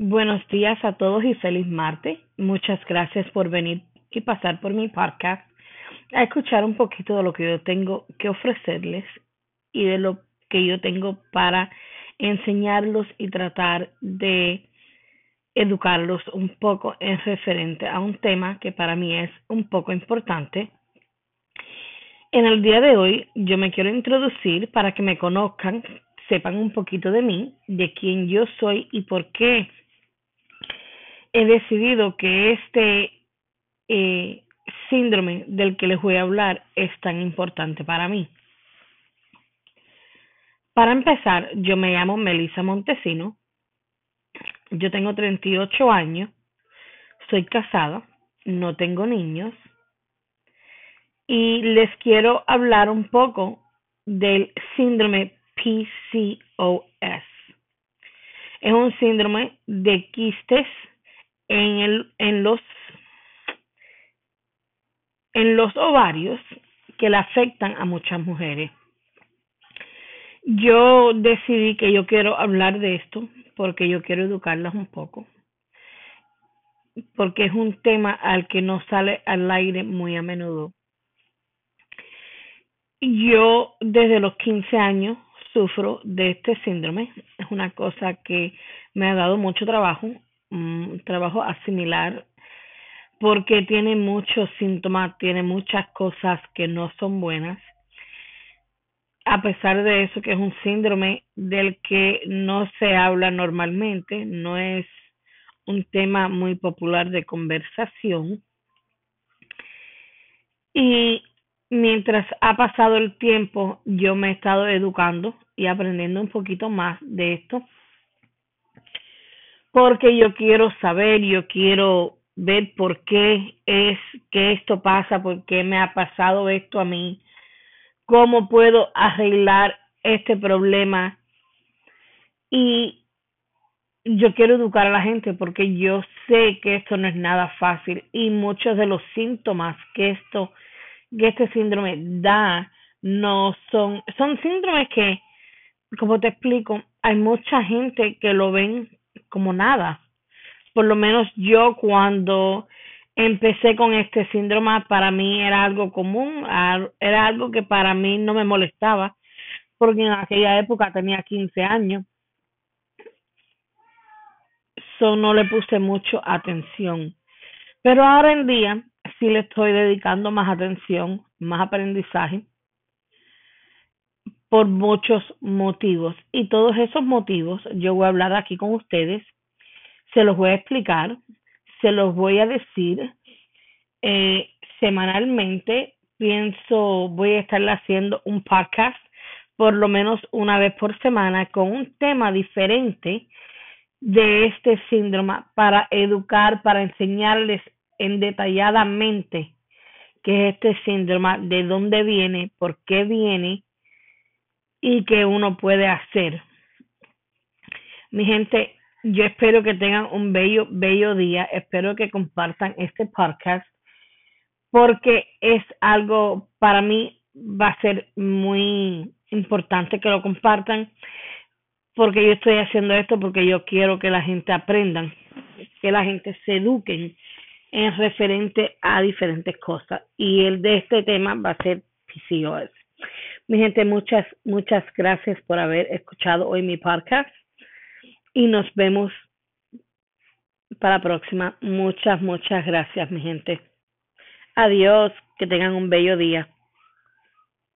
Buenos días a todos y feliz martes. Muchas gracias por venir y pasar por mi podcast a escuchar un poquito de lo que yo tengo que ofrecerles y de lo que yo tengo para enseñarlos y tratar de educarlos un poco en referente a un tema que para mí es un poco importante. En el día de hoy yo me quiero introducir para que me conozcan, sepan un poquito de mí, de quién yo soy y por qué he decidido que este eh, síndrome del que les voy a hablar es tan importante para mí. Para empezar, yo me llamo Melissa Montesino, yo tengo 38 años, soy casada, no tengo niños y les quiero hablar un poco del síndrome PCOS. Es un síndrome de quistes en, el, en los en los ovarios que le afectan a muchas mujeres. Yo decidí que yo quiero hablar de esto porque yo quiero educarlas un poco, porque es un tema al que no sale al aire muy a menudo. Yo desde los 15 años sufro de este síndrome, es una cosa que me ha dado mucho trabajo, un trabajo asimilar porque tiene muchos síntomas, tiene muchas cosas que no son buenas. A pesar de eso, que es un síndrome del que no se habla normalmente, no es un tema muy popular de conversación. Y mientras ha pasado el tiempo, yo me he estado educando y aprendiendo un poquito más de esto, porque yo quiero saber, yo quiero ver por qué es que esto pasa, por qué me ha pasado esto a mí, cómo puedo arreglar este problema. Y yo quiero educar a la gente porque yo sé que esto no es nada fácil y muchos de los síntomas que esto que este síndrome da no son son síndromes que como te explico hay mucha gente que lo ven como nada por lo menos yo cuando empecé con este síndrome, para mí era algo común, era algo que para mí no me molestaba, porque en aquella época tenía 15 años. So no le puse mucho atención. Pero ahora en día sí le estoy dedicando más atención, más aprendizaje por muchos motivos. Y todos esos motivos yo voy a hablar aquí con ustedes se los voy a explicar, se los voy a decir eh, semanalmente. Pienso, voy a estar haciendo un podcast por lo menos una vez por semana con un tema diferente de este síndrome para educar, para enseñarles en detalladamente qué es este síndrome, de dónde viene, por qué viene y qué uno puede hacer. Mi gente, yo espero que tengan un bello, bello día. Espero que compartan este podcast porque es algo para mí va a ser muy importante que lo compartan porque yo estoy haciendo esto porque yo quiero que la gente aprendan, que la gente se eduquen en referente a diferentes cosas y el de este tema va a ser PCOS. Mi gente, muchas, muchas gracias por haber escuchado hoy mi podcast y nos vemos para la próxima. Muchas, muchas gracias, mi gente. Adiós, que tengan un bello día.